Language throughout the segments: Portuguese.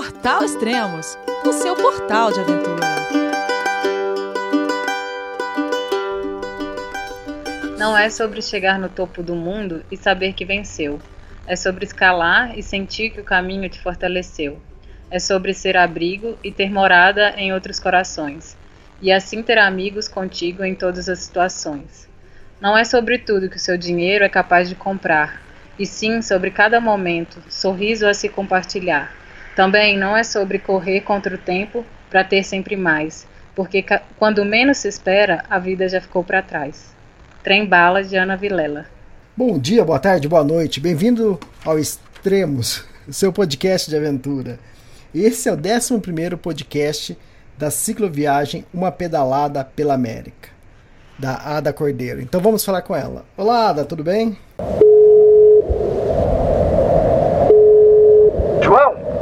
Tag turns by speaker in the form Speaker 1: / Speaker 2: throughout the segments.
Speaker 1: Portal Extremos, o seu portal de aventura.
Speaker 2: Não é sobre chegar no topo do mundo e saber que venceu. É sobre escalar e sentir que o caminho te fortaleceu. É sobre ser abrigo e ter morada em outros corações. E assim ter amigos contigo em todas as situações. Não é sobre tudo que o seu dinheiro é capaz de comprar, e sim sobre cada momento, sorriso a se compartilhar também não é sobre correr contra o tempo para ter sempre mais, porque quando menos se espera, a vida já ficou para trás. Trem Bala de Ana Vilela.
Speaker 3: Bom dia, boa tarde, boa noite. Bem-vindo ao Extremos, seu podcast de aventura. Esse é o 11 podcast da cicloviagem Uma Pedalada pela América, da Ada Cordeiro. Então vamos falar com ela. Olá, Ada, tudo bem?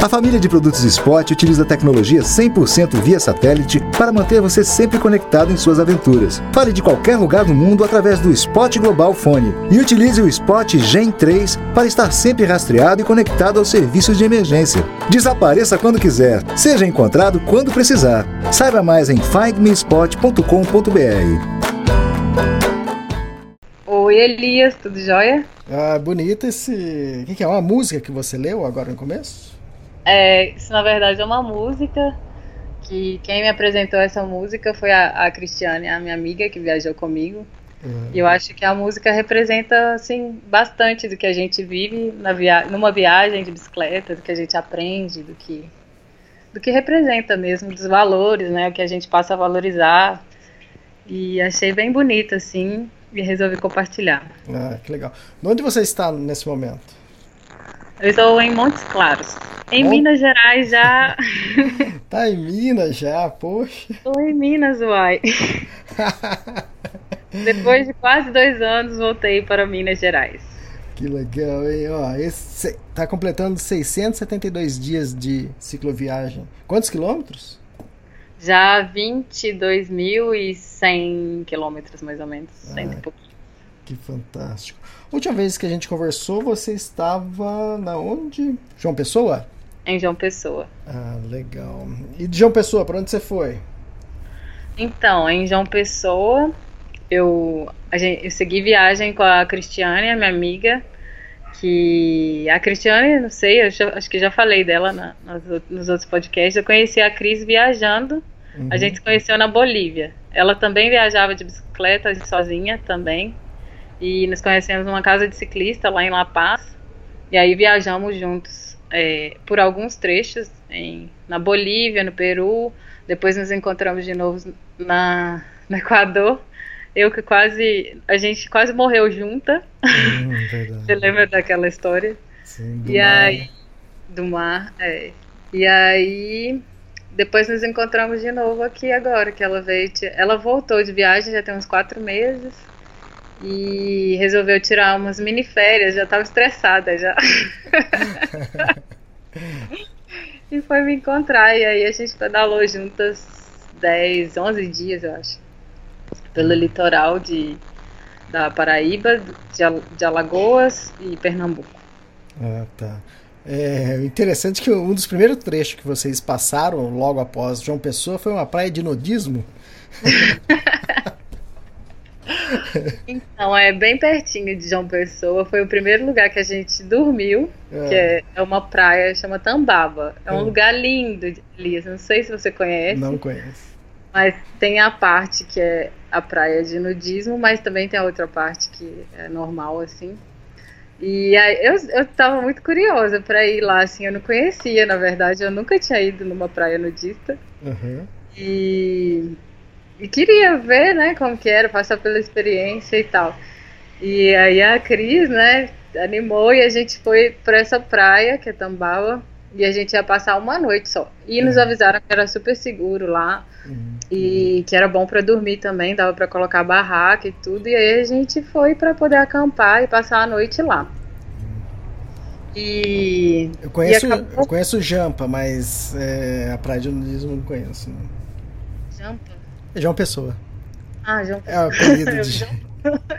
Speaker 4: A família de produtos Spot utiliza tecnologia 100% via satélite para manter você sempre conectado em suas aventuras. Fale de qualquer lugar do mundo através do Spot Global Fone e utilize o Spot Gen 3 para estar sempre rastreado e conectado aos serviços de emergência. Desapareça quando quiser, seja encontrado quando precisar. Saiba mais em findmespot.com.br.
Speaker 2: Oi, Elias, tudo jóia?
Speaker 3: Ah, bonito esse. O que, que é? Uma música que você leu agora no começo?
Speaker 2: É, isso na verdade é uma música que quem me apresentou essa música foi a, a Cristiane, a minha amiga que viajou comigo. Uhum. E eu acho que a música representa assim bastante do que a gente vive na via numa viagem de bicicleta, do que a gente aprende, do que do que representa mesmo, dos valores, né, o que a gente passa a valorizar. E achei bem bonito assim e resolvi compartilhar.
Speaker 3: Ah, que legal. Onde você está nesse momento?
Speaker 2: Eu estou em Montes Claros. Em Bom... Minas Gerais já.
Speaker 3: tá em Minas já, poxa.
Speaker 2: Estou em Minas, uai. Depois de quase dois anos, voltei para Minas Gerais.
Speaker 3: Que legal, hein? Ó, esse tá completando 672 dias de cicloviagem. Quantos quilômetros?
Speaker 2: Já 22.100 quilômetros, mais ou menos. Ah, e pouquinho.
Speaker 3: Que fantástico. Última vez que a gente conversou, você estava na onde? João Pessoa?
Speaker 2: Em João Pessoa.
Speaker 3: Ah, legal. E de João Pessoa, para onde você foi?
Speaker 2: Então, em João Pessoa, eu, gente, eu segui viagem com a Cristiane, a minha amiga, que a Cristiane, não sei, já, acho que já falei dela na, nas, nos outros podcasts, eu conheci a Cris viajando, uhum. a gente se conheceu na Bolívia. Ela também viajava de bicicleta sozinha também, e nos conhecemos numa casa de ciclista lá em La Paz. E aí viajamos juntos é, por alguns trechos em, na Bolívia, no Peru. Depois nos encontramos de novo na, no Equador. Eu que quase. A gente quase morreu junta. Hum, Você lembra daquela história?
Speaker 3: Sim, do
Speaker 2: e
Speaker 3: mar.
Speaker 2: aí. Do mar, é. E aí. Depois nos encontramos de novo aqui agora, que ela veio. Ela voltou de viagem já tem uns quatro meses e resolveu tirar umas mini férias, já estava estressada já. e foi me encontrar, e aí a gente pedalou juntas 10, 11 dias, eu acho, pelo litoral de, da Paraíba, de, de Alagoas e Pernambuco.
Speaker 3: Ah, tá. É interessante que um dos primeiros trechos que vocês passaram logo após João Pessoa foi uma praia de nudismo.
Speaker 2: Então, é bem pertinho de João Pessoa. Foi o primeiro lugar que a gente dormiu, é. que é, é uma praia, chama Tambaba. É um é. lugar lindo, Elias. Não sei se você conhece.
Speaker 3: Não conheço.
Speaker 2: Mas tem a parte que é a praia de nudismo, mas também tem a outra parte que é normal, assim. E aí, eu, eu tava muito curiosa para ir lá, assim, eu não conhecia, na verdade, eu nunca tinha ido numa praia nudista. Uhum. E e queria ver, né, como que era, passar pela experiência e tal. E aí a Cris, né, animou e a gente foi para essa praia, que é Tambaua, e a gente ia passar uma noite só. E nos uhum. avisaram que era super seguro lá uhum. e que era bom para dormir também, dava para colocar barraca e tudo. E aí a gente foi para poder acampar e passar a noite lá. E
Speaker 3: eu conheço, e acabou... eu conheço Jampa, mas é, a praia de nudismo não conheço. Né?
Speaker 2: Jampa?
Speaker 3: João Pessoa.
Speaker 2: Ah, João
Speaker 3: É o apelido de.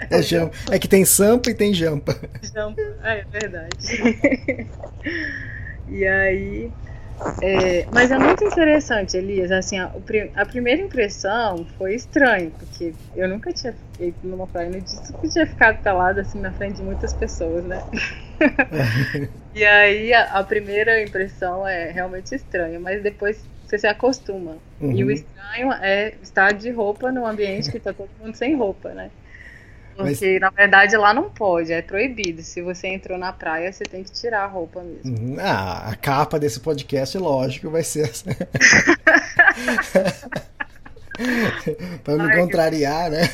Speaker 3: É, jampa. é que tem sampa e tem jampa.
Speaker 2: Jampa. É, é verdade. e aí. é, mas é muito interessante, Elias. Assim, a, a primeira impressão foi estranho, porque eu nunca tinha feito numa praia nudista, que tinha ficado pelada assim na frente de muitas pessoas, né? e aí a, a primeira impressão é realmente estranha, mas depois você se acostuma. E o
Speaker 3: Uhum.
Speaker 2: estranho é estar de roupa num ambiente que tá todo mundo sem roupa, né?
Speaker 3: Mas-
Speaker 2: Porque, na verdade, lá não pode, é proibido. Se você entrou na praia, você tem que tirar a roupa mesmo.
Speaker 3: Uhum. Ah, a capa desse podcast, lógico, vai ser essa. pra me
Speaker 2: Ai,
Speaker 3: contrariar, né?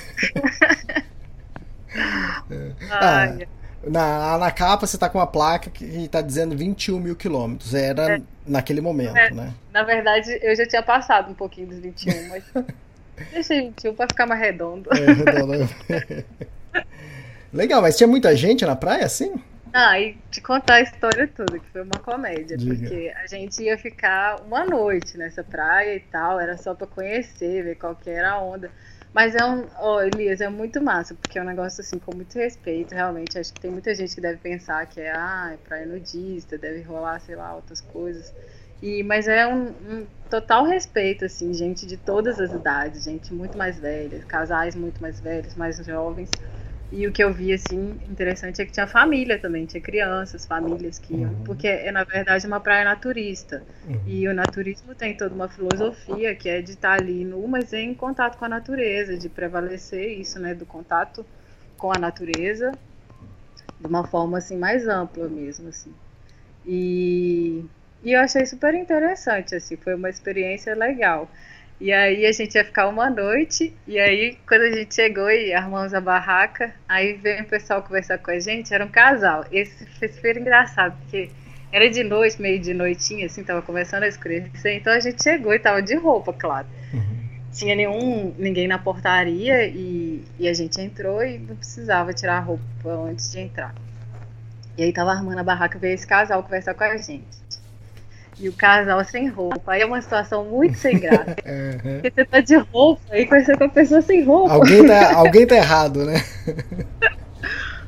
Speaker 3: Ah,
Speaker 2: Ai,
Speaker 3: Na, na capa você tá com uma placa que tá dizendo 21 mil quilômetros. Era naquele momento,
Speaker 2: É.
Speaker 3: né?
Speaker 2: Na verdade, eu já tinha passado um pouquinho dos 21, mas deixei 21 pra ficar mais redondo.
Speaker 3: É, redondo. Legal, mas tinha muita gente na praia assim?
Speaker 2: Ah, e te contar a história toda, que foi uma comédia,
Speaker 3: Diga.
Speaker 2: porque a gente ia ficar uma noite nessa praia e tal, era só pra conhecer, ver qual que era a onda. Mas é um, ó, Elias, é muito massa, porque é um negócio assim com muito respeito, realmente. Acho que tem muita gente que deve pensar que é, ah, é praia nudista, deve rolar, sei lá, outras coisas. E, mas é um, um total respeito, assim, gente de todas as idades, gente muito mais velha, casais muito mais velhos, mais jovens. E o que eu vi, assim, interessante é que tinha família também, tinha crianças, famílias que iam,
Speaker 3: Uhum.
Speaker 2: porque é, na verdade, uma praia naturista. E o naturismo tem toda uma filosofia que é de estar ali nu, mas em contato com a natureza, de prevalecer isso, né, do contato com a natureza de uma forma, assim, mais ampla mesmo, assim. E, e eu achei super interessante, assim, foi uma experiência legal. E aí a gente ia ficar uma noite, e aí quando a gente chegou e armamos a barraca, aí veio o pessoal conversar com a gente, era um casal. Esse foi super engraçado, porque era de noite, meio de noitinha, assim, tava começando a escurecer, então a gente chegou e tava de roupa, claro. Tinha nenhum, ninguém na portaria e, e a gente entrou e não precisava tirar a roupa antes de entrar. E aí tava armando a barraca, veio esse casal conversar com a gente. E o casal sem roupa. Aí é uma situação muito sem graça.
Speaker 3: Uhum.
Speaker 2: Porque você tá de roupa e conversar com a pessoa sem roupa.
Speaker 3: Alguém, tá, alguém tá errado, né?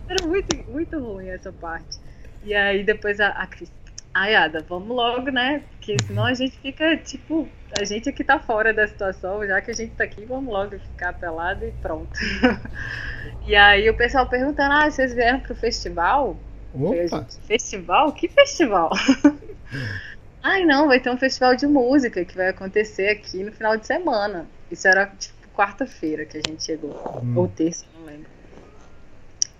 Speaker 2: Era muito, muito ruim essa parte. E aí depois a, a Cris, ai Ada, vamos logo, né? Porque senão a gente fica, tipo, a gente aqui tá fora da situação, já que a gente tá aqui, vamos logo ficar pelado e pronto. e aí o pessoal perguntando, ah, vocês vieram pro festival?
Speaker 3: Opa!
Speaker 2: festival? Que festival? Ai, não, vai ter um festival de música que vai acontecer aqui no final de semana. Isso era tipo quarta-feira que a gente chegou, ou terça, não lembro.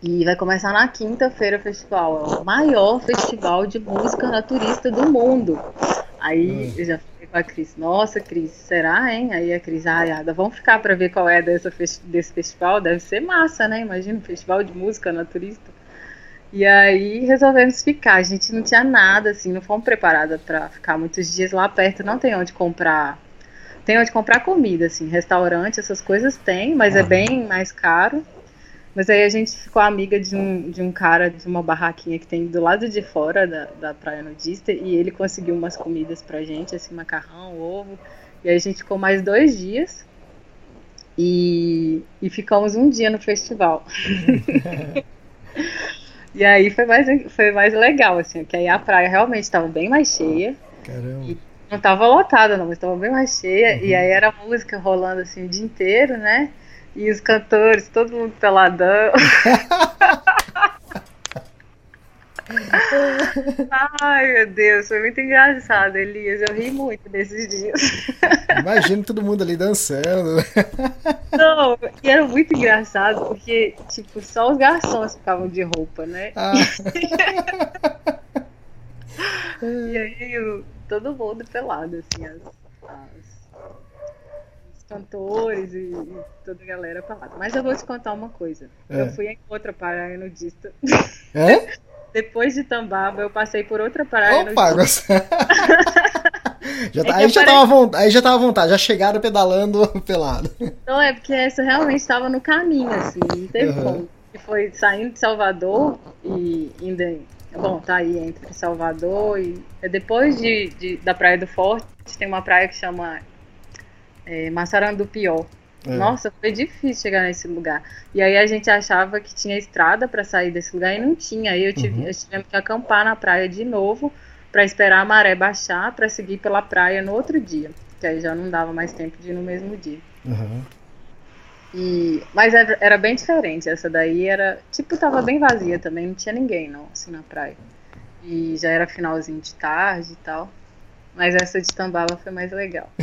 Speaker 2: E vai começar na quinta-feira o festival. É o maior festival de música naturista do mundo. Aí eu já falei com a Cris, nossa, Cris, será, hein? Aí a Cris, ai, Ada, vamos ficar pra ver qual é dessa desse festival? Deve ser massa, né? Imagina, um festival de música naturista. E aí resolvemos ficar. A gente não tinha nada, assim, não fomos preparadas pra ficar muitos dias lá perto. Não tem onde comprar. Tem onde comprar comida, assim, restaurante, essas coisas tem, mas é bem mais caro. Mas aí a gente ficou amiga de um, de um cara de uma barraquinha que tem do lado de fora da, da praia nudista e ele conseguiu umas comidas pra gente, assim, macarrão, ovo. E aí a gente ficou mais dois dias e, e ficamos um dia no festival. E aí foi mais, foi mais legal, assim, que aí a praia realmente estava bem mais cheia.
Speaker 3: Caramba.
Speaker 2: Não estava lotada, não, mas estava bem mais cheia. E aí era música rolando assim o dia inteiro, né? E os cantores, todo mundo peladão. Ai, meu Deus, foi muito engraçado, Elias. Eu ri muito desses dias.
Speaker 3: Imagina todo mundo ali dançando.
Speaker 2: Não, e era muito engraçado porque, tipo, só os garçons ficavam de roupa, né?
Speaker 3: Ah,
Speaker 2: E aí todo mundo pelado, assim, as, as- os cantores e, e toda a galera pelada. Mas eu vou te contar uma coisa.
Speaker 3: É.
Speaker 2: Eu fui em outra praia nudista. Depois de Tambaba, eu passei por outra praia
Speaker 3: Opa, gostei. Já tá-
Speaker 2: É
Speaker 3: aí, já tava à vontade, aí já tava à vontade, já chegaram pedalando pelado.
Speaker 2: Então é porque essa realmente estava no caminho, assim, não teve
Speaker 3: Uhum.
Speaker 2: como. E foi saindo de Salvador e em. Bom, tá aí entre Salvador e. é Depois de, de- da Praia do Forte, tem uma praia que chama é, Massarandupió. É. Nossa, foi difícil chegar nesse lugar. E aí a gente achava que tinha estrada para sair desse lugar e não tinha. Aí eu tive, uhum. tivemos que acampar na praia de novo para esperar a maré baixar para seguir pela praia no outro dia. Que aí já não dava mais tempo de ir no mesmo dia. Uhum. E, mas era, era, bem diferente. Essa daí era. Tipo, tava bem vazia também, não tinha ninguém não, assim, na praia. E já era finalzinho de tarde e tal. Mas essa de Tambaba foi mais legal.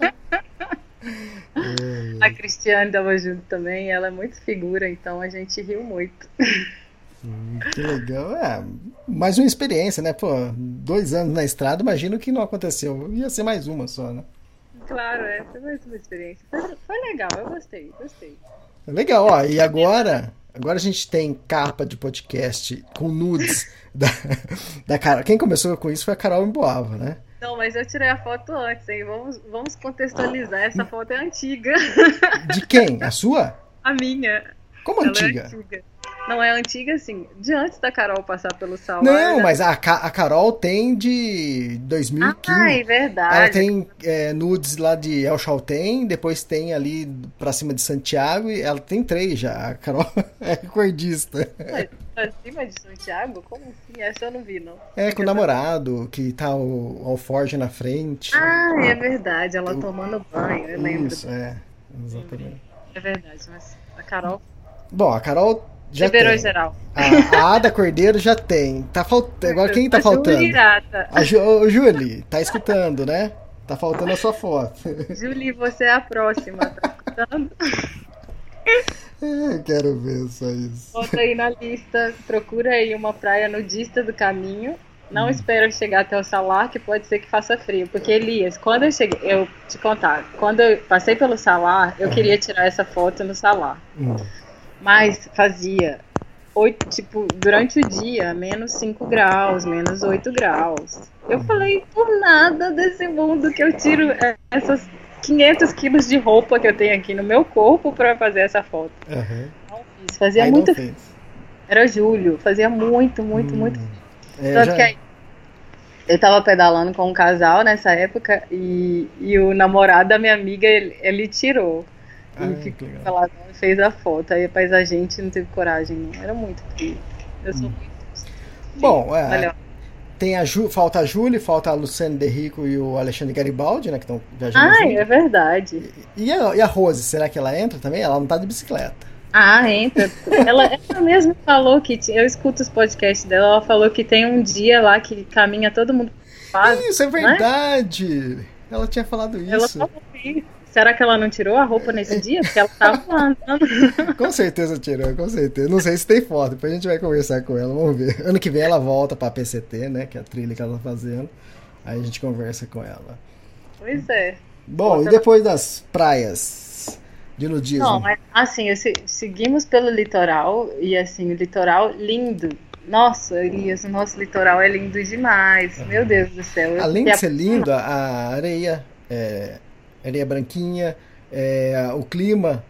Speaker 2: a Cristiane tava junto também, ela é muito figura, então a gente riu muito.
Speaker 3: Hum, que legal. É, mais uma experiência, né? Pô, dois anos na estrada, imagino que não aconteceu. Ia ser mais uma só, né?
Speaker 2: Claro, é, foi mais uma experiência. Foi, foi legal, eu gostei, gostei.
Speaker 3: Legal, ó. E agora, agora a gente tem capa de podcast com nudes da, da Carol. Quem começou com isso foi a Carol Emboava, né?
Speaker 2: Não, mas eu tirei a foto antes, hein? Vamos, vamos contextualizar. Essa foto é antiga.
Speaker 3: De quem? A sua?
Speaker 2: A minha.
Speaker 3: Como Ela antiga? É
Speaker 2: antiga? Não é antiga, assim, de antes da Carol passar pelo salão.
Speaker 3: Não, mas a, a Carol tem de 2015.
Speaker 2: Ah, é verdade.
Speaker 3: Ela tem é, nudes lá de El Chaltén, depois tem ali pra cima de Santiago, e ela tem três já. A Carol é recordista.
Speaker 2: Mas pra cima de Santiago? Como assim? Essa eu não vi, não.
Speaker 3: É, com o namorado, que tá o Alforge na frente.
Speaker 2: Ah, é verdade, ela tomando banho, eu lembro.
Speaker 3: Isso, é, exatamente.
Speaker 2: É verdade, mas a Carol...
Speaker 3: Bom, a Carol já
Speaker 2: Liberou
Speaker 3: tem.
Speaker 2: geral.
Speaker 3: A, a Ada Cordeiro já tem. Tá faltando. Agora quem tá a faltando? A Ju... Ô, Julie, tá escutando, né? Tá faltando a sua foto.
Speaker 2: Julie, você é a próxima, tá escutando?
Speaker 3: É, quero ver só isso.
Speaker 2: Bota aí na lista, procura aí uma praia nudista do caminho. Não hum. espera chegar até o salar, que pode ser que faça frio. Porque, Elias, quando eu cheguei, eu te contar, quando eu passei pelo salar, eu queria tirar essa foto no salar. Hum. Mas fazia oito, tipo, durante o dia, menos 5 graus, menos 8 graus. Eu falei, por nada desse mundo que eu tiro essas 500 quilos de roupa que eu tenho aqui no meu corpo para fazer essa foto. Uhum. Não fiz, fazia aí muito. Era julho, fazia muito, muito, hum. muito. É, Tanto já... que aí, eu tava pedalando com um casal nessa época e, e o namorado da minha amiga, ele, ele tirou. Ah, e ficou e fez a foto. Aí mas a gente não teve coragem, não. Era muito frio. Eu sou hum. muito.
Speaker 3: Bom, é. Tem a Ju, falta a Júlia, falta a Luciane Derrico e o Alexandre Garibaldi, né? Que estão viajando.
Speaker 2: Ah, é verdade.
Speaker 3: E, e, a, e a Rose, será que ela entra também? Ela não tá de bicicleta.
Speaker 2: Ah, entra. ela, ela mesma falou que. Eu escuto os podcasts dela, ela falou que tem um dia lá que caminha todo mundo.
Speaker 3: Faz, isso é verdade! Né? Ela tinha falado isso. Ela falou isso.
Speaker 2: Será que ela não tirou a roupa nesse dia? Porque ela tava andando.
Speaker 3: com certeza tirou, com certeza. Não sei se tem foto, depois a gente vai conversar com ela, vamos ver. Ano que vem ela volta pra PCT, né? Que é a trilha que ela tá fazendo. Aí a gente conversa com ela.
Speaker 2: Pois é.
Speaker 3: Bom, e depois das praias de nudismo?
Speaker 2: Não, mas assim, seguimos pelo litoral e assim, o litoral lindo. Nossa, Elias, o nosso litoral é lindo demais. Meu Deus do céu.
Speaker 3: Além de ser lindo, a areia é, areia branquinha, é, o clima,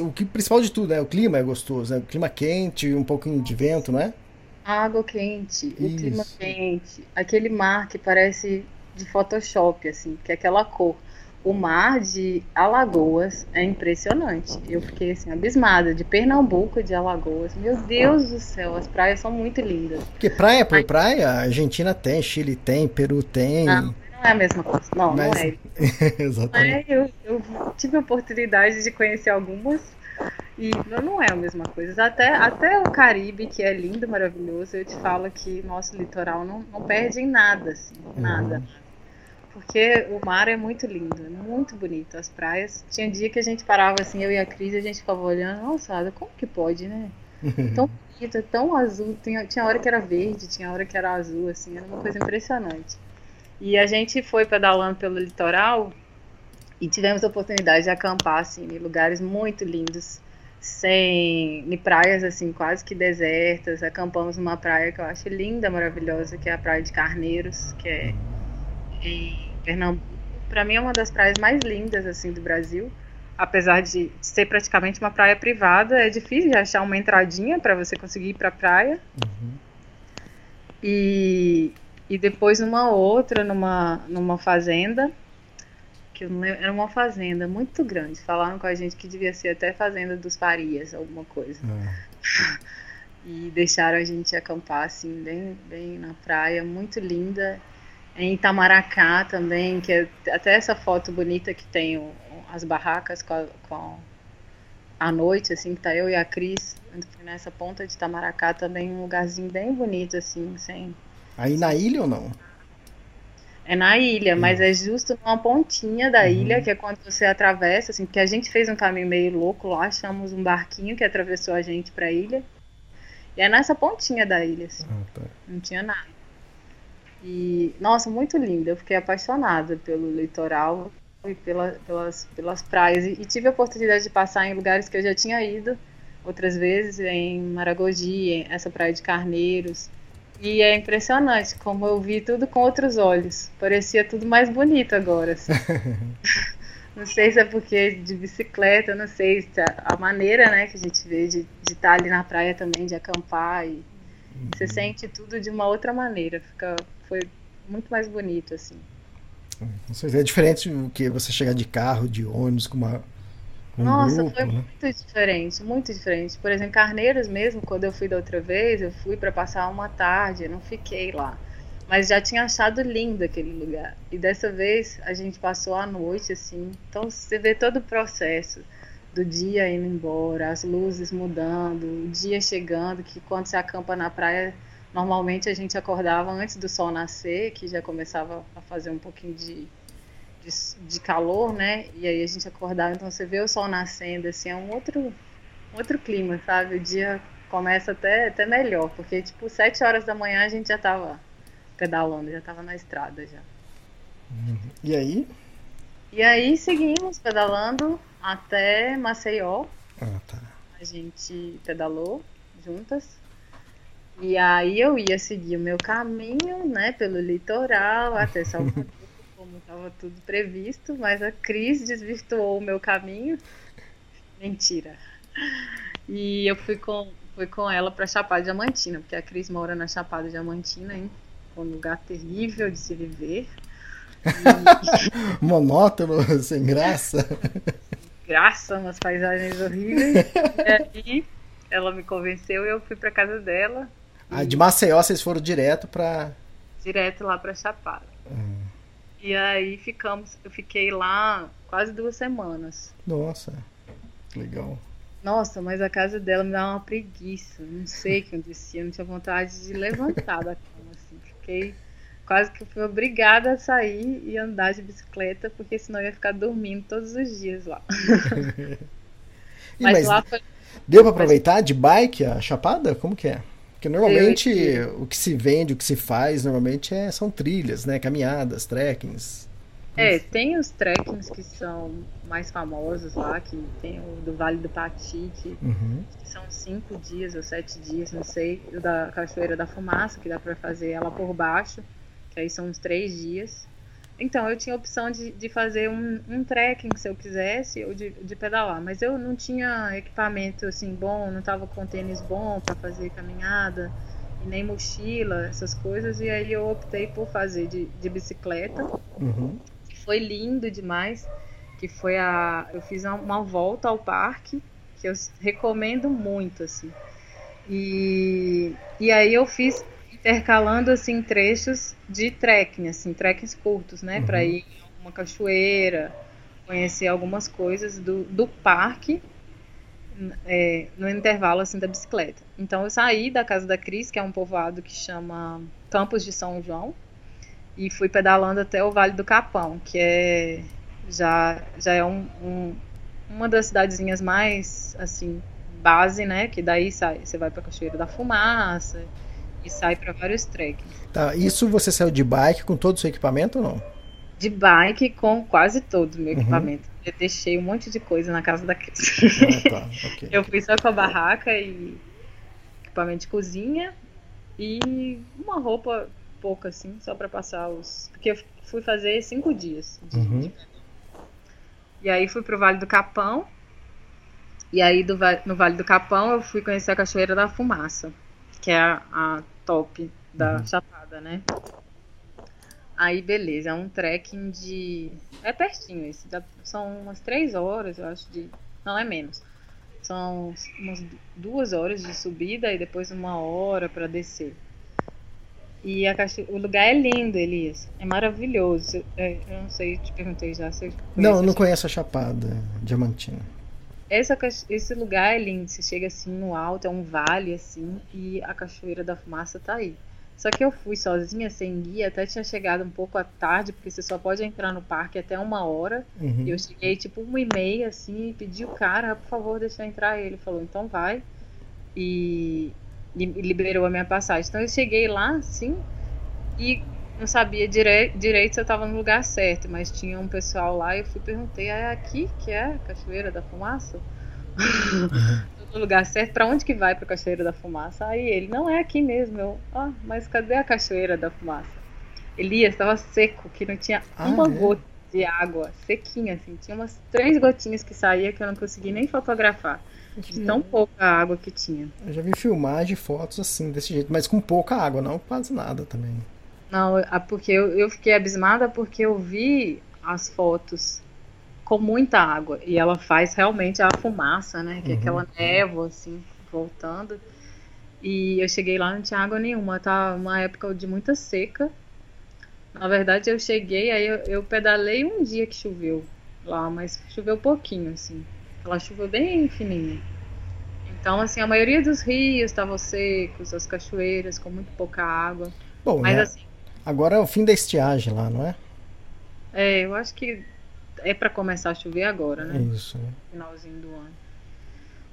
Speaker 3: o que principal de tudo, né? O clima é gostoso, né? O clima quente, um pouquinho de vento, não é?
Speaker 2: água quente, Isso. o clima quente, aquele mar que parece de Photoshop, assim, que é aquela cor. O mar de Alagoas é impressionante. Eu fiquei assim, abismada. De Pernambuco, de Alagoas. Meu Deus do céu, as praias são muito lindas.
Speaker 3: Porque praia por praia, a Argentina tem, Chile tem, Peru tem.
Speaker 2: Ah, não é a mesma coisa. Não, Mas... não é.
Speaker 3: Exatamente.
Speaker 2: É, eu, eu, tive a oportunidade de conhecer algumas e não é a mesma coisa. Até, até o Caribe, que é lindo, maravilhoso, eu te falo que nosso litoral não, não perde em nada, assim, nada. Uhum. Porque o mar é muito lindo, é muito bonito. As praias. Tinha dia que a gente parava assim, eu e a Cris, a gente ficava olhando, nossa, como que pode, né? Tão bonito, tão azul. Tinha, tinha hora que era verde, tinha hora que era azul, assim, era uma coisa impressionante. E a gente foi pedalando pelo litoral e tivemos a oportunidade de acampar assim, em lugares muito lindos, sem em praias assim quase que desertas. Acampamos numa praia que eu acho linda, maravilhosa, que é a praia de Carneiros, que é em Pernambuco. Para mim é uma das praias mais lindas assim do Brasil. Apesar de ser praticamente uma praia privada, é difícil de achar uma entradinha para você conseguir ir para a praia. Uhum. E e depois numa outra, numa, numa fazenda, que era uma fazenda muito grande. Falaram com a gente que devia ser até fazenda dos Farias, alguma coisa. É. e deixaram a gente acampar assim, bem, bem na praia, muito linda. Em Itamaracá também, que é até essa foto bonita que tem o, as barracas com, a, com a noite, assim, que tá eu e a Cris, nessa ponta de Itamaracá também, um lugarzinho bem bonito, assim, sem.
Speaker 3: Aí na ilha ou não?
Speaker 2: É na ilha, mas é justo numa pontinha da uhum. ilha, que é quando você atravessa, assim, porque a gente fez um caminho meio louco lá, achamos um barquinho que atravessou a gente pra ilha. E é nessa pontinha da ilha, assim. Ah, tá. Não tinha nada. E, nossa, muito linda. Eu fiquei apaixonada pelo litoral e pela, pelas, pelas praias. E, e, tive a oportunidade de passar em lugares que eu já tinha ido outras vezes, em Maragogi, essa praia de Carneiros. E é impressionante como eu vi tudo com outros olhos. Parecia tudo mais bonito agora. Assim. não sei se é porque de bicicleta, não sei se a, a maneira né, que a gente vê de estar tá ali na praia também, de acampar. E uhum. você sente tudo de uma outra maneira. Fica, foi muito mais bonito, assim.
Speaker 3: É diferente do que você chegar de carro, de ônibus, com uma
Speaker 2: um Nossa, grupo, foi né? muito diferente, muito diferente. Por exemplo, Carneiros mesmo, quando eu fui da outra vez, eu fui para passar uma tarde, eu não fiquei lá. Mas já tinha achado lindo aquele lugar. E dessa vez a gente passou a noite assim. Então você vê todo o processo do dia indo embora, as luzes mudando, o dia chegando, que quando você acampa na praia, normalmente a gente acordava antes do sol nascer, que já começava a fazer um pouquinho de de, de, calor, né? E aí a gente acordava, então você vê o sol nascendo, assim, é um outro, outro clima, sabe? O dia começa até, até melhor, porque tipo, sete horas da manhã a gente já tava pedalando, já tava na estrada já.
Speaker 3: E aí?
Speaker 2: E aí seguimos pedalando até Maceió.
Speaker 3: Ah, tá.
Speaker 2: A gente pedalou juntas. E aí eu ia seguir o meu caminho, né, pelo litoral até Salvador como estava tudo previsto, mas a Cris desvirtuou o meu caminho. Mentira. E eu fui com, fui com ela para Chapada Diamantina, porque a Cris mora na Chapada Diamantina, hein? Um lugar terrível de se viver.
Speaker 3: E... Monótono, sem graça.
Speaker 2: Graça, umas paisagens horríveis. e aí ela me convenceu e eu fui para casa dela.
Speaker 3: Ah, de Maceió vocês foram direto para
Speaker 2: direto lá para Chapada. E aí ficamos, eu fiquei lá quase duas semanas.
Speaker 3: Nossa, legal.
Speaker 2: Nossa, mas a casa dela me dá uma preguiça. Não sei o que acontecia, eu não tinha vontade de levantar da cama. Assim. Fiquei quase que fui obrigada a sair e andar de bicicleta, porque senão eu ia ficar dormindo todos os dias lá.
Speaker 3: mas, mas, lá foi. Deu para aproveitar de bike a chapada? Como que é? Porque normalmente o que se vende, o que se faz, normalmente é, são trilhas, né? Caminhadas, trekkings.
Speaker 2: É, tem os trekkings que são mais famosos lá, que tem o do Vale do Pati, que, uhum. que são cinco dias ou sete dias, não sei, o da Cachoeira da Fumaça, que dá para fazer ela por baixo, que aí são uns três dias. Então, eu tinha a opção de, de fazer um, um trekking se eu quisesse, ou de, de pedalar, mas eu não tinha equipamento assim bom, não estava com tênis bom para fazer caminhada, e nem mochila, essas coisas, e aí eu optei por fazer de, de bicicleta. Uhum. Foi lindo demais, que foi a. Eu fiz uma volta ao parque, que eu recomendo muito, assim. E, e aí eu fiz intercalando assim trechos de trekking, assim, trekkings curtos, né, uhum. para ir em uma cachoeira, conhecer algumas coisas do, do parque é, no intervalo assim da bicicleta. Então eu saí da casa da Cris, que é um povoado que chama Campos de São João, e fui pedalando até o Vale do Capão, que é já já é um, um, uma das cidadezinhas mais assim base, né? Que daí sai, você vai para Cachoeira da Fumaça e sai para vários treks.
Speaker 3: Tá, isso você saiu de bike com todo o seu equipamento ou não?
Speaker 2: De bike com quase todo o meu uhum. equipamento. Eu deixei um monte de coisa na casa da Cris. Ah, tá. okay. Eu fui só com a barraca e equipamento de cozinha e uma roupa pouca assim, só para passar os. Porque eu fui fazer cinco dias. De... Uhum. E aí fui pro Vale do Capão. E aí do, no Vale do Capão eu fui conhecer a Cachoeira da Fumaça, que é a, a top da uhum. Chapada, né? Aí, beleza, é um trekking de. É pertinho esse. dá- São umas três horas, eu acho, de. Não, é menos. São umas duas horas de subida e depois uma hora para descer. E o lugar é lindo, Elias. É maravilhoso. Eu não sei, te perguntei já. Você
Speaker 3: Não,
Speaker 2: conhece
Speaker 3: não conheço a Chapada Diamantina.
Speaker 2: Essa, esse lugar é lindo. Você chega assim no alto, é um vale assim, e a Cachoeira da Fumaça tá aí. Só que eu fui sozinha, sem guia, até tinha chegado um pouco à tarde, porque você só pode entrar no parque até uma hora.
Speaker 3: Uhum.
Speaker 2: E eu cheguei tipo uma e meia, assim, e pedi o cara, por favor, deixa eu entrar. Ele falou, então vai. E, e liberou a minha passagem. Então eu cheguei lá, assim, e não sabia dire direito se eu tava no lugar certo, mas tinha um pessoal lá e eu fui perguntei, "Ah, é aqui que é a Cachoeira da Fumaça? No lugar certo, pra onde que vai pra Cachoeira da Fumaça? Aí ele, não é aqui mesmo. Eu, ah, mas cadê a Cachoeira da Fumaça? Elias, estava seco, que não tinha
Speaker 3: Ah,
Speaker 2: uma
Speaker 3: é?
Speaker 2: gota de água, sequinha, assim. Tinha umas três gotinhas que saía que eu não consegui nem fotografar. De tão pouca água que tinha.
Speaker 3: Eu já vi filmagem fotos assim, desse jeito, mas com pouca água, não quase nada também.
Speaker 2: Não, a- porque eu, eu fiquei abismada porque eu vi as fotos com muita água e ela faz realmente a fumaça, né? Que é aquela névoa assim voltando. E eu cheguei lá não tinha água nenhuma, tá uma época de muita seca. Na verdade eu cheguei aí eu, eu pedalei um dia que choveu lá, mas choveu pouquinho assim. Ela choveu bem fininha. Então assim a maioria dos rios estavam secos, as cachoeiras com muito pouca água.
Speaker 3: Bom,
Speaker 2: Mas
Speaker 3: né,
Speaker 2: assim
Speaker 3: agora é o fim da estiagem lá, não é?
Speaker 2: É, eu acho que é pra começar a chover agora, né?
Speaker 3: Isso. né?
Speaker 2: Finalzinho do ano.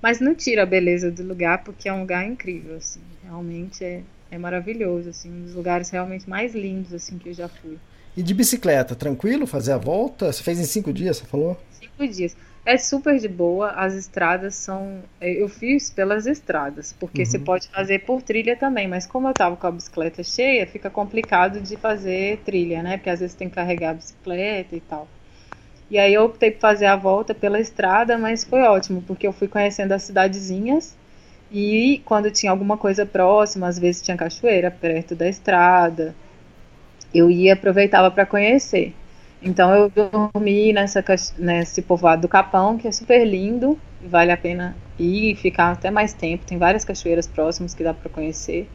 Speaker 2: Mas não tira a beleza do lugar, porque é um lugar incrível, assim. Realmente é, é maravilhoso, assim. Um dos lugares realmente mais lindos, assim, que eu já fui.
Speaker 3: E de bicicleta, tranquilo fazer a volta? Você fez em cinco dias, você falou?
Speaker 2: Cinco dias. É super de boa, as estradas são. é, Eu fiz pelas estradas, porque você pode fazer por trilha também, mas como eu tava com a bicicleta cheia, fica complicado de fazer trilha, né? Porque às vezes tem que carregar a bicicleta e tal. E aí eu optei por fazer a volta pela estrada, mas foi ótimo, porque eu fui conhecendo as cidadezinhas e quando tinha alguma coisa próxima, às vezes tinha cachoeira perto da estrada, eu ia aproveitava para conhecer. Então eu dormi nessa, nesse povoado do Capão, que é super lindo, vale a pena ir e ficar até mais tempo. Tem várias cachoeiras próximas que dá para conhecer.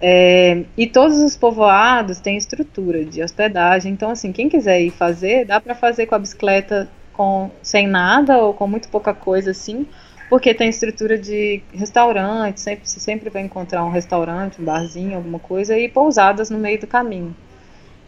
Speaker 2: É, e todos os povoados têm estrutura de hospedagem. Então, assim, quem quiser ir fazer, dá para fazer com a bicicleta com, sem nada ou com muito pouca coisa, assim, porque tem estrutura de restaurante. Sempre, você sempre vai encontrar um restaurante, um barzinho, alguma coisa, e pousadas no meio do caminho.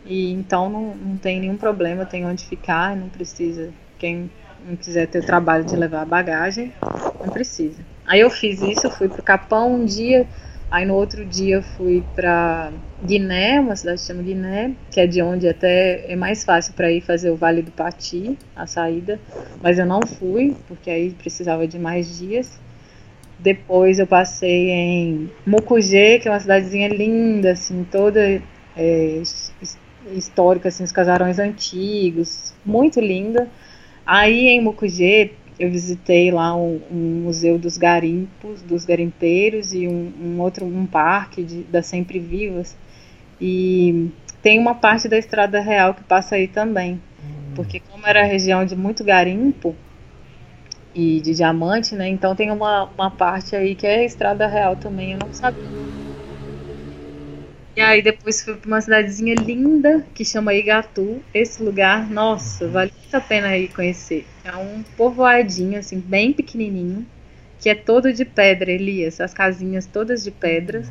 Speaker 2: E então não, não tem nenhum problema, tem onde ficar, não precisa. Quem não quiser ter o trabalho de levar a bagagem, não precisa. Aí eu fiz isso, fui pro Capão um dia, aí no outro dia fui pra Guiné, uma cidade que chama Guiné, que é de onde até é mais fácil para ir fazer o Vale do Pati, a saída, mas eu não fui, porque aí precisava de mais dias. Depois eu passei em Mucugê, que é uma cidadezinha linda, assim, toda é, his- histórica, assim, os casarões antigos, muito linda. Aí em Mucugê eu visitei lá um, um museu dos garimpos, dos garimpeiros e um, um outro um parque de, das sempre vivas. E tem uma parte da Estrada Real que passa aí também, porque como era região de muito garimpo e de diamante, né? Então tem uma, uma parte aí que é Estrada Real também, eu não sabia. E aí depois fui para uma cidadezinha linda que chama Igatu. Esse lugar, nossa, vale muito a pena ir conhecer. É um povoadinho assim, bem pequenininho, que é todo de pedra, Elias, as casinhas todas de pedras.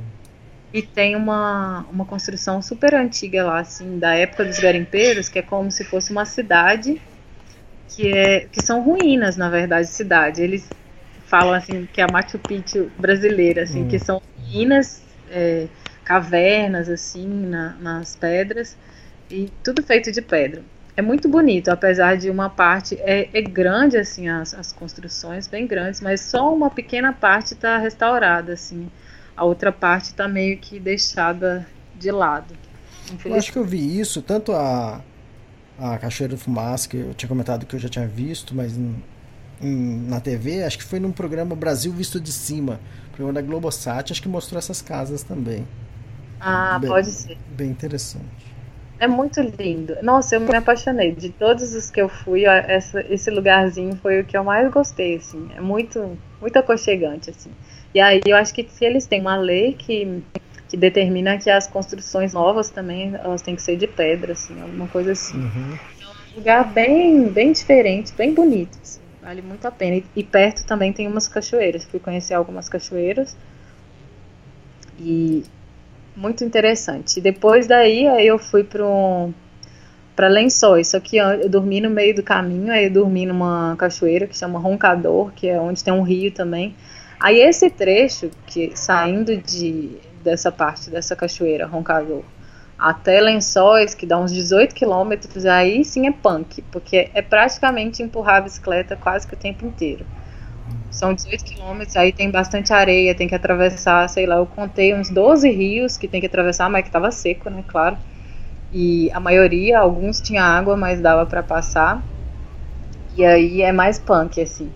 Speaker 2: E tem uma, uma construção super antiga lá, assim, da época dos garimpeiros, que é como se fosse uma cidade, que, é, que são ruínas, na verdade, cidade. Eles falam assim que é a Machu Picchu brasileira, assim,
Speaker 3: Hum.
Speaker 2: que são ruínas, é, cavernas, assim, na- nas pedras, e tudo feito de pedra. É muito bonito, apesar de uma parte é, é grande assim as, as construções, bem grandes, mas só uma pequena parte está restaurada assim. A outra parte está meio que deixada de lado.
Speaker 3: Eu acho que eu vi isso, tanto a, a Cachoeira do Fumaça, que eu tinha comentado que eu já tinha visto, mas em- em- na TV, acho que foi num programa Brasil Visto de Cima, programa da Globosat, acho que mostrou essas casas também.
Speaker 2: Ah,
Speaker 3: Bem-
Speaker 2: pode ser.
Speaker 3: Bem interessante.
Speaker 2: É muito lindo. Nossa, eu me apaixonei. De todos os que eu fui, essa, esse lugarzinho foi o que eu mais gostei, assim. É muito, muito aconchegante, assim. E aí eu acho que se eles têm uma lei que, que determina que as construções novas também elas têm que ser de pedra, assim, alguma coisa assim. Uhum. É um lugar bem, bem diferente, bem bonito. Assim. Vale muito a pena. E, e perto também tem umas cachoeiras. Fui conhecer algumas cachoeiras. E muito interessante. Depois daí eu fui para um, para Lençóis, só que eu dormi no meio do caminho, aí eu dormi numa cachoeira que chama Roncador, que é onde tem um rio também. Aí esse trecho que saindo de dessa parte dessa cachoeira Roncador até Lençóis, que dá uns 18 quilômetros, aí sim é punk, porque é praticamente empurrar a bicicleta quase que o tempo inteiro. São 18 quilômetros, aí tem bastante areia, tem que atravessar, sei lá, eu contei uns 12 rios que tem que atravessar, mas que estava seco, né, claro. E a maioria, alguns tinha água, mas dava para passar. E aí é mais punk, assim.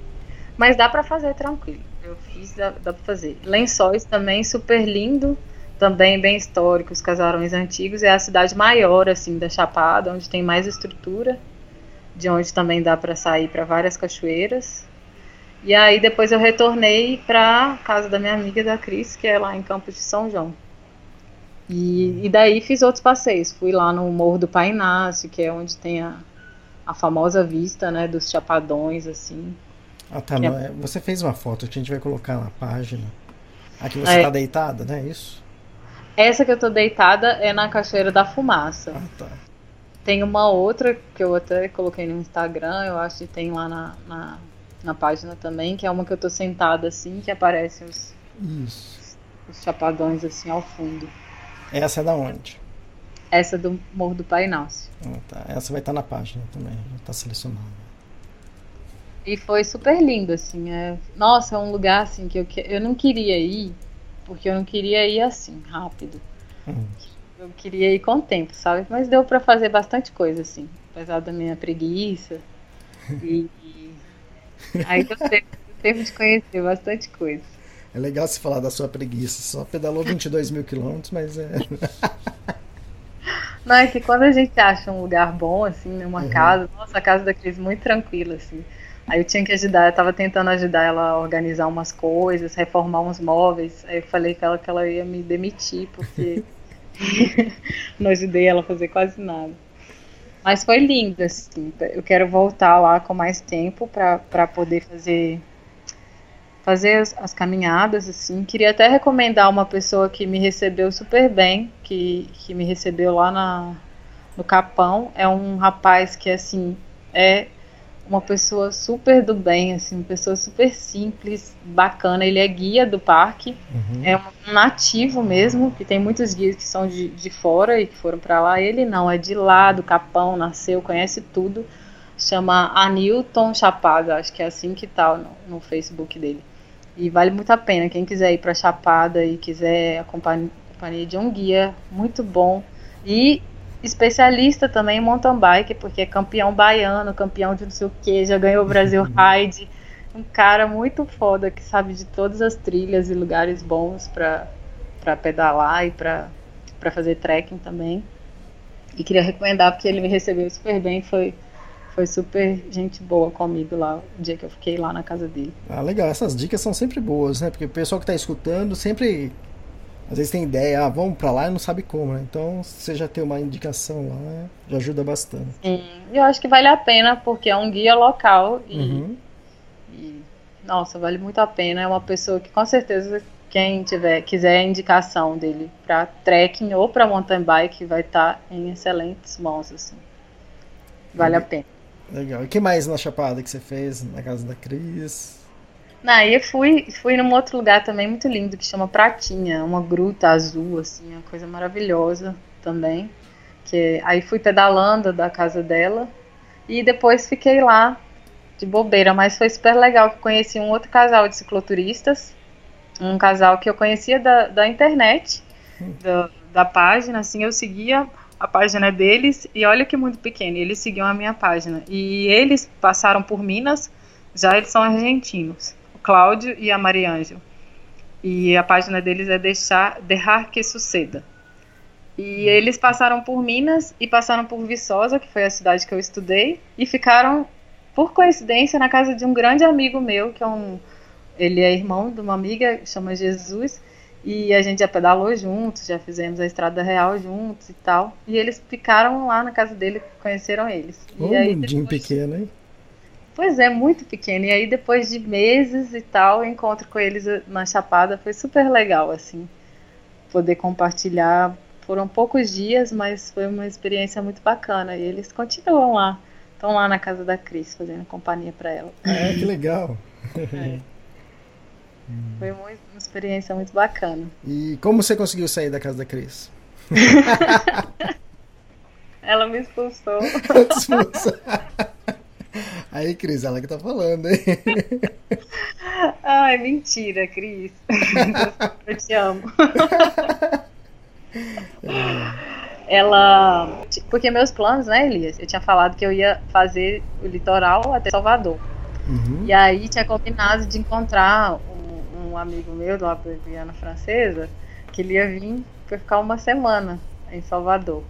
Speaker 2: Mas dá para fazer tranquilo. Eu fiz, dá, dá pra fazer. Lençóis também, super lindo, também bem histórico, os casarões antigos. É a cidade maior, assim, da Chapada, onde tem mais estrutura, de onde também dá para sair para várias cachoeiras. E aí depois eu retornei para casa da minha amiga da Cris, que é lá em Campos de São João. E, e daí fiz outros passeios. Fui lá no Morro do Pai Inácio, que é onde tem a, a famosa vista, né, dos chapadões, assim.
Speaker 3: Ah, tá. É... Você fez uma foto que a gente vai colocar na página. Aqui você é. tá deitada, né? Isso?
Speaker 2: Essa que eu tô deitada é na Cachoeira da Fumaça. Ah, tá. Tem uma outra que eu até coloquei no Instagram, eu acho que tem lá na, na na página também, que é uma que eu tô sentada assim, que aparecem os,
Speaker 3: Isso.
Speaker 2: os chapadões assim ao fundo.
Speaker 3: Essa é da onde?
Speaker 2: Essa é do Morro do Pai Inácio.
Speaker 3: Ah, tá. Essa vai estar tá na página também, já está selecionada.
Speaker 2: E foi super lindo, assim. É... Nossa, é um lugar assim que eu, que... eu não queria ir, porque eu não queria ir assim, rápido. Uhum. Eu queria ir com o tempo, sabe? Mas deu para fazer bastante coisa, assim. Apesar da minha preguiça. e, Aí eu tempo de conhecer bastante coisa.
Speaker 3: É legal se falar da sua preguiça. Só pedalou 22 mil quilômetros, mas é.
Speaker 2: Não, é que quando a gente acha um lugar bom, assim, numa uhum. casa, nossa, a casa da Cris muito tranquila, assim. Aí eu tinha que ajudar, eu tava tentando ajudar ela a organizar umas coisas, reformar uns móveis. Aí eu falei com ela que ela ia me demitir, porque não ajudei ela a fazer quase nada. Mas foi lindo, assim. Eu quero voltar lá com mais tempo para poder fazer fazer as, as, caminhadas, assim. Queria até recomendar uma pessoa que me recebeu super bem, que, que me recebeu lá na, no Capão. É um rapaz que, assim, é uma pessoa super do bem, assim, uma pessoa super simples, bacana. Ele é guia do parque, uhum. é um nativo mesmo, que tem muitos guias que são de, de fora e que foram para lá. Ele não, é de lá, do Capão, nasceu, conhece tudo. Chama Anilton Chapada, acho que é assim que tá no, no Facebook dele. E vale muito a pena, quem quiser ir para Chapada e quiser a companhia de um guia, muito bom. E especialista também em mountain bike, porque é campeão baiano, campeão de não sei o que, já ganhou o Brasil uhum. Ride. Um cara muito foda que sabe de todas as trilhas e lugares bons para pedalar e para fazer trekking também. E queria recomendar porque ele me recebeu super bem, foi foi super gente boa comigo lá o dia que eu fiquei lá na casa dele.
Speaker 3: Ah, legal. Essas dicas são sempre boas, né? Porque o pessoal que está escutando sempre às vezes tem ideia, ah, vamos para lá e não sabe como, né? Então, se você já tem uma indicação lá, já ajuda bastante.
Speaker 2: Sim, eu acho que vale a pena, porque é um guia local e,
Speaker 3: uhum.
Speaker 2: e nossa, vale muito a pena. É uma pessoa que com certeza quem tiver quiser a indicação dele para trekking ou para mountain bike vai estar tá em excelentes mãos assim. Vale a pena.
Speaker 3: Legal. E que mais na Chapada que você fez na casa da Cris?
Speaker 2: Aí eu fui, fui num outro lugar também muito lindo que chama Pratinha, uma gruta azul, assim, uma coisa maravilhosa também. Que aí fui pedalando da casa dela e depois fiquei lá de bobeira, mas foi super legal que conheci um outro casal de cicloturistas, um casal que eu conhecia da, da internet, da, da página, assim, eu seguia a página deles e olha que muito pequeno, eles seguiam a minha página. E eles passaram por Minas, já eles são argentinos. Cláudio e a Maria Ângela. E a página deles é deixar, deixar que suceda. E eles passaram por Minas e passaram por Viçosa, que foi a cidade que eu estudei, e ficaram, por coincidência, na casa de um grande amigo meu, que é um. Ele é irmão de uma amiga, chama Jesus, e a gente já pedalou juntos, já fizemos a Estrada Real juntos e tal. E eles ficaram lá na casa dele, conheceram eles.
Speaker 3: Um
Speaker 2: e aí,
Speaker 3: mundinho
Speaker 2: depois-
Speaker 3: pequeno, hein?
Speaker 2: Pois é, muito pequeno. E aí, depois de meses e tal, o encontro com eles na Chapada foi super legal, assim. Poder compartilhar. Foram poucos dias, mas foi uma experiência muito bacana. E eles continuam lá. Estão lá na casa da Cris, fazendo companhia para ela.
Speaker 3: Ah, que legal.
Speaker 2: Foi muito- uma experiência muito bacana.
Speaker 3: E como você conseguiu sair da casa da Cris?
Speaker 2: Ela me expulsou.
Speaker 3: Expulsa. Aí, Cris, ela que tá falando, hein?
Speaker 2: Ai, mentira, Cris. Eu te amo. Ela. Porque meus planos, né, Elias? Eu tinha falado que eu ia fazer o litoral até Salvador.
Speaker 3: Uhum.
Speaker 2: E aí tinha combinado de encontrar um, um amigo meu lá da Guiana Francesa, que ele ia vir para ficar uma semana em Salvador.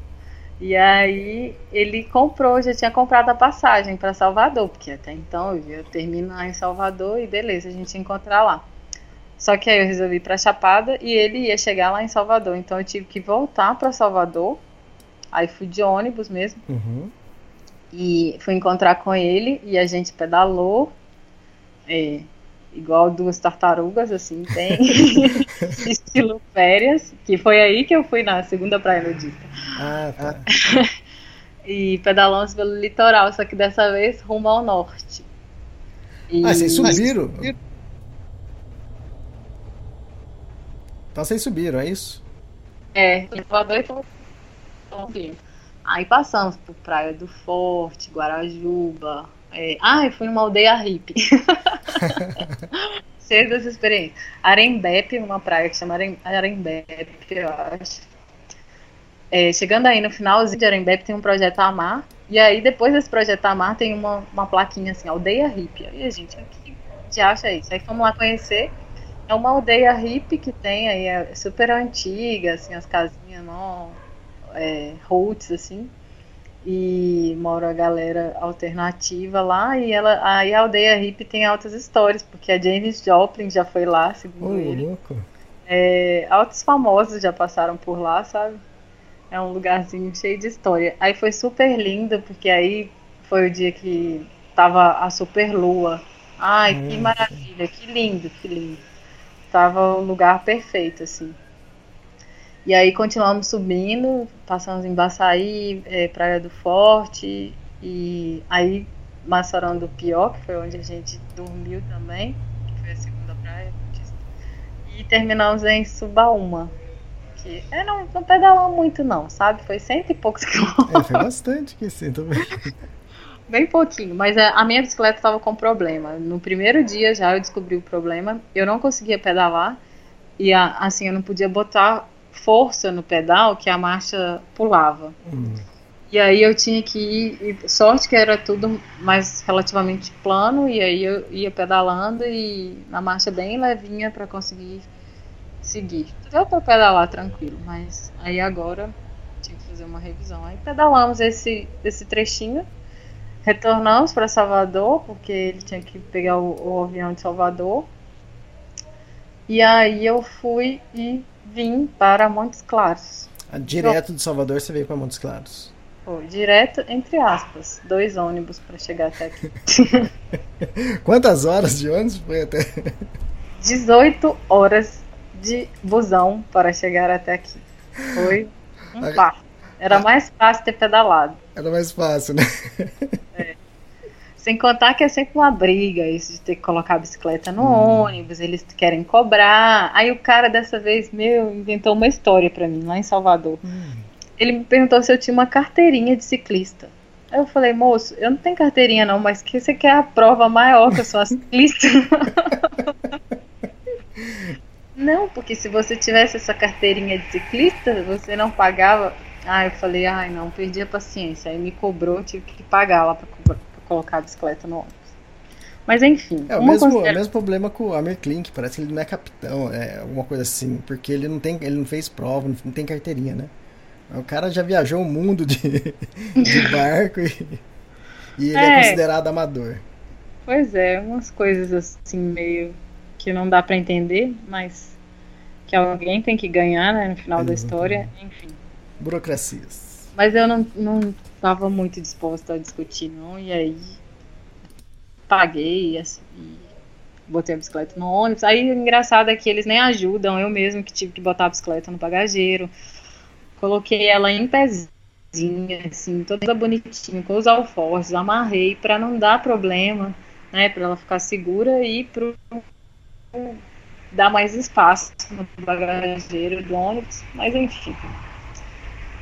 Speaker 2: E aí ele comprou, já tinha comprado a passagem para Salvador, porque até então eu ia terminar em Salvador e beleza, a gente ia encontrar lá. Só que aí eu resolvi ir para Chapada e ele ia chegar lá em Salvador, então eu tive que voltar para Salvador. Aí fui de ônibus mesmo
Speaker 3: Uhum.
Speaker 2: e fui encontrar com ele e a gente pedalou é, igual duas tartarugas assim tem estilo férias que foi aí que eu fui na segunda praia nudista
Speaker 3: Ah, tá.
Speaker 2: e pedalamos pelo litoral só que dessa vez rumo ao norte e...
Speaker 3: Ah, vocês subiram? Então vocês subiram, é isso?
Speaker 2: É, Salvador e. Aí passamos por Praia do Forte, Guarajuba. É... Ah, eu fui numa aldeia hippie. Cheio dessa experiência. Arembepe, uma praia que chama Arem- Arembepe, eu acho. É, chegando aí no finalzinho de Arembepe tem um projeto Amar. E aí depois desse projeto Amar tem uma, uma plaquinha assim, aldeia hippie. Aí a gente, que de acha isso? Aí fomos lá conhecer. É uma aldeia hippie que tem aí, é super antiga, assim, as casinhas não, é, roots, assim. E mora a galera alternativa lá. E ela, aí a aldeia hippie tem altas histórias, porque a Janis Joplin já foi lá, segundo ele.
Speaker 3: louco.
Speaker 2: É, altos famosos já passaram por lá, sabe? É um lugarzinho cheio de história. Aí foi super lindo, porque aí foi o dia que tava a super lua. Ai, que maravilha, que lindo, que lindo. Tava o lugar perfeito, assim. E aí continuamos subindo, passamos em Baçaí, eh, Praia do Forte, e aí Massorão do Pior, que foi onde a gente dormiu também, que foi a segunda praia. E terminamos em Subaúma. Que é, não, não pedalou muito não, sabe? Foi cento e poucos quilômetros.
Speaker 3: É, foi bastante que sim, também.
Speaker 2: Bem pouquinho, mas é, a minha bicicleta estava com problema. No primeiro dia já eu descobri o problema. Eu não conseguia pedalar e assim eu não podia botar força no pedal que a marcha pulava.
Speaker 3: Hum.
Speaker 2: E aí eu tinha que ir, sorte que era tudo mais relativamente plano e aí eu ia pedalando e na marcha bem levinha para conseguir seguir. Deu para pedalar tranquilo, mas aí agora tinha que fazer uma revisão. Aí pedalamos esse esse trechinho Retornamos para Salvador, porque ele tinha que pegar o, o avião de Salvador. E aí eu fui e vim para Montes Claros.
Speaker 3: Ah, Direto de Salvador você veio para Montes Claros.
Speaker 2: Direto, entre aspas, dois ônibus para chegar até aqui.
Speaker 3: Quantas horas de ônibus foi até?
Speaker 2: 18 horas de busão para chegar até aqui. Foi um parto. Era mais fácil ter pedalado.
Speaker 3: Era mais fácil, né?
Speaker 2: Sem contar que é sempre uma briga isso de ter que colocar a bicicleta no ônibus, eles querem cobrar. Aí o cara dessa vez, meu, inventou uma história pra mim lá em Salvador. Ele me perguntou se eu tinha uma carteirinha de ciclista. Aí eu falei, moço, eu não tenho carteirinha não, mas que você quer a prova maior que eu sou a ciclista? não, porque se você tivesse essa carteirinha de ciclista, você não pagava. Ah, eu falei, ai não, perdi a paciência. Aí me cobrou, tive que pagar lá pra, cobrar- colocar a bicicleta no ônibus. Mas enfim,
Speaker 3: É o mesmo, é o
Speaker 2: considera-
Speaker 3: mesmo problema com o Amir Klink, parece que ele não é capitão, é alguma coisa assim, porque ele não tem, ele não fez prova, não tem carteirinha, né? O cara já viajou o mundo de, de barco e, e ele é. é considerado amador.
Speaker 2: Pois é, umas coisas assim meio que não dá para entender, mas que alguém tem que ganhar, né, no final da história, enfim.
Speaker 3: Burocracias.
Speaker 2: Mas eu não, não tava muito disposta a discutir, não, e aí paguei assim, e botei a bicicleta no ônibus. Aí o engraçado é que eles nem ajudam, eu mesmo que tive que botar a bicicleta no bagageiro. Coloquei ela em pezinha, assim, toda bonitinha, com os alforjes, amarrei para não dar problema, né, para ela ficar segura e pro dar mais espaço no bagageiro do ônibus, mas enfim.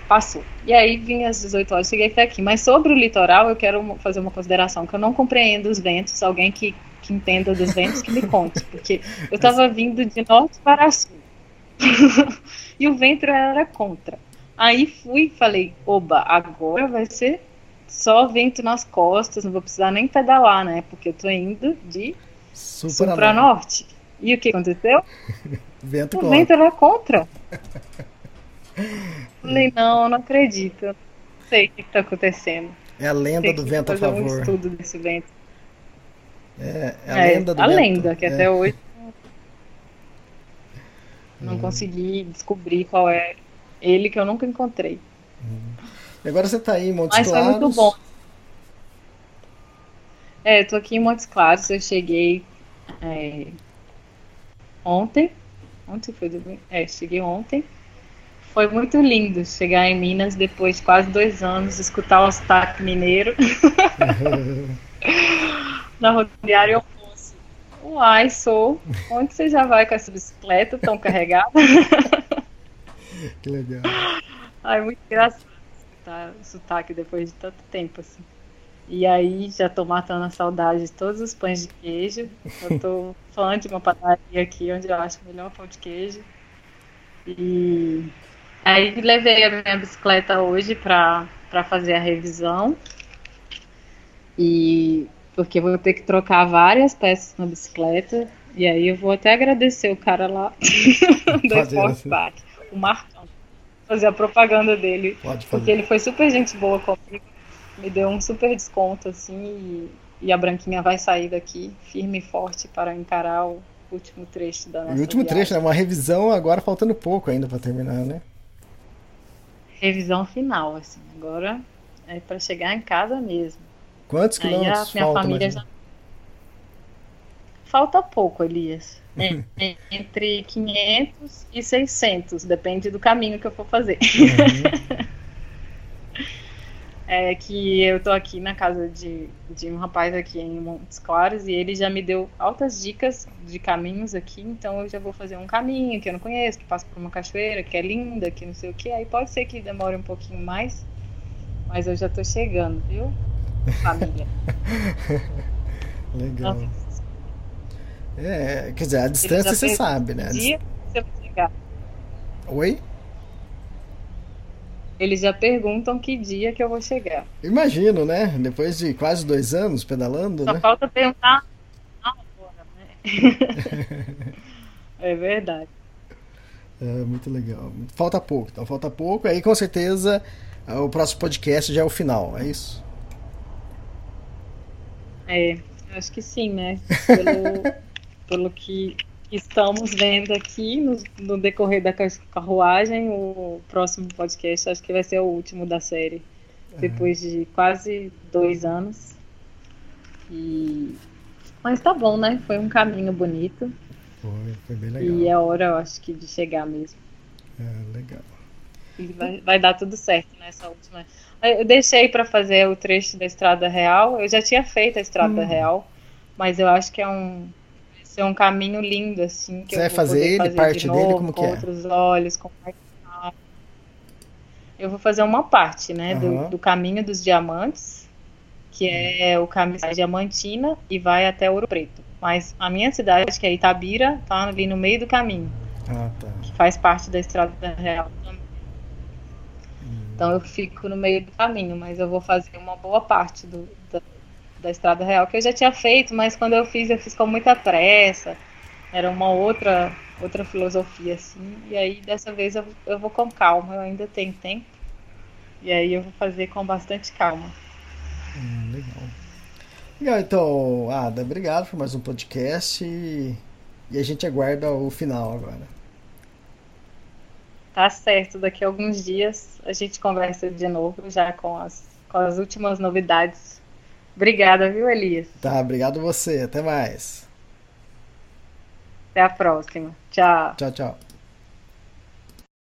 Speaker 2: Passou. E aí vim às 18 horas, cheguei até aqui. Mas sobre o litoral, eu quero fazer uma consideração, que eu não compreendo os ventos, alguém que que entenda dos ventos que me conte, porque eu estava vindo de norte para sul e o vento era contra. Aí fui e falei, oba, agora vai ser só vento nas costas, não vou precisar nem pedalar, né? Porque eu tô indo de sul, sul para norte. E o que aconteceu?
Speaker 3: vento
Speaker 2: o
Speaker 3: contra.
Speaker 2: vento era contra. falei, não, não acredito. Não sei o que está acontecendo.
Speaker 3: É a lenda do vento a favor.
Speaker 2: um estudo desse vento.
Speaker 3: É, é a é, lenda do
Speaker 2: A
Speaker 3: vento.
Speaker 2: lenda, que
Speaker 3: é.
Speaker 2: até hoje não hum. consegui descobrir qual é ele que eu nunca encontrei.
Speaker 3: Hum. E agora você está aí em Montes
Speaker 2: Mas
Speaker 3: Claros.
Speaker 2: foi muito bom. É, eu tô aqui em Montes Claros, eu cheguei é, ontem. Ontem foi domingo? É, cheguei ontem. Foi muito lindo chegar em Minas depois de quase dois anos, escutar o sotaque mineiro. Na rodoviária eu fosse. Uai, sou. Onde você já vai com essa bicicleta tão carregada?
Speaker 3: que legal.
Speaker 2: Ai, muito engraçado escutar o sotaque depois de tanto tempo, assim. E aí já tô matando a saudade de todos os pães de queijo. Eu tô fã de uma padaria aqui onde eu acho melhor pão de queijo. E aí levei a minha bicicleta hoje para fazer a revisão. E porque vou ter que trocar várias peças na bicicleta. E aí eu vou até agradecer o cara lá do Sport Park, o Marcão, fazer a propaganda dele. Porque ele foi super gente boa comigo, me deu um super desconto, assim, e, e a Branquinha vai sair daqui firme e forte para encarar o último trecho da nossa
Speaker 3: O último
Speaker 2: viagem.
Speaker 3: trecho, né? Uma revisão agora faltando pouco ainda para terminar, né?
Speaker 2: Revisão final, assim. Agora é para chegar em casa mesmo.
Speaker 3: Quantos
Speaker 2: Aí a
Speaker 3: quilômetros
Speaker 2: minha
Speaker 3: falta,
Speaker 2: família já. Falta pouco, Elias. É, entre 500 e 600, depende do caminho que eu for fazer.
Speaker 3: Uhum.
Speaker 2: É que eu tô aqui na casa de, de um rapaz aqui em Montes Claros e ele já me deu altas dicas de caminhos aqui, então eu já vou fazer um caminho que eu não conheço, que passa por uma cachoeira, que é linda, que não sei o que. Aí pode ser que demore um pouquinho mais, mas eu já tô chegando, viu? Família.
Speaker 3: Legal.
Speaker 2: Nossa,
Speaker 3: É, quer dizer, a distância você sabe, né? Dis-
Speaker 2: dia você vai chegar.
Speaker 3: Oi?
Speaker 2: Eles já perguntam que dia que eu vou chegar.
Speaker 3: Imagino, né? Depois de quase dois anos pedalando,
Speaker 2: Só
Speaker 3: né?
Speaker 2: falta perguntar hora, né? é verdade.
Speaker 3: É, muito legal. Falta pouco, então falta pouco. Aí com certeza o próximo podcast já é o final, é isso?
Speaker 2: É, acho que sim, né? Pelo, pelo que estamos vendo aqui no, no decorrer da ca- carruagem, o próximo podcast acho que vai ser o último da série. Depois de quase dois anos. E... Mas tá bom, né? Foi um caminho bonito.
Speaker 3: Foi, foi bem legal.
Speaker 2: E é hora, eu acho que, de chegar mesmo.
Speaker 3: É, legal.
Speaker 2: E vai, vai dar tudo certo nessa última. Eu deixei para fazer o trecho da Estrada Real. Eu já tinha feito a Estrada
Speaker 3: Hum.
Speaker 2: Real, mas eu acho que é um ser um caminho lindo assim que
Speaker 3: Você vai fazer ele,
Speaker 2: fazer
Speaker 3: parte
Speaker 2: de
Speaker 3: dele,
Speaker 2: novo,
Speaker 3: como
Speaker 2: com
Speaker 3: que é?
Speaker 2: outros olhos, com. Eu vou fazer uma parte, né,
Speaker 3: Aham.
Speaker 2: do, do caminho dos diamantes, que é o caminho da Diamantina e vai até Ouro Preto. Mas a minha cidade, que é Itabira, tá ali no meio do caminho
Speaker 3: Ah, tá.
Speaker 2: que faz parte da Estrada Real também. Então eu fico no meio do caminho, mas eu vou fazer uma boa parte do, da Estrada Real que eu já tinha feito, mas quando eu fiz, eu fiz com muita pressa. Era uma outra outra filosofia assim. E aí dessa vez eu, eu vou com calma, eu ainda tenho tempo. E aí eu vou fazer com bastante calma.
Speaker 3: Hum, legal. Legal, então, Ada, obrigado por mais um podcast e, e a gente aguarda o final agora.
Speaker 2: Tá certo, daqui a alguns dias a gente conversa de novo já com as, com as últimas novidades. Obrigada, viu, Elias?
Speaker 3: Tá, obrigado você. Até mais.
Speaker 2: Até a próxima. Tchau.
Speaker 3: Tchau, tchau.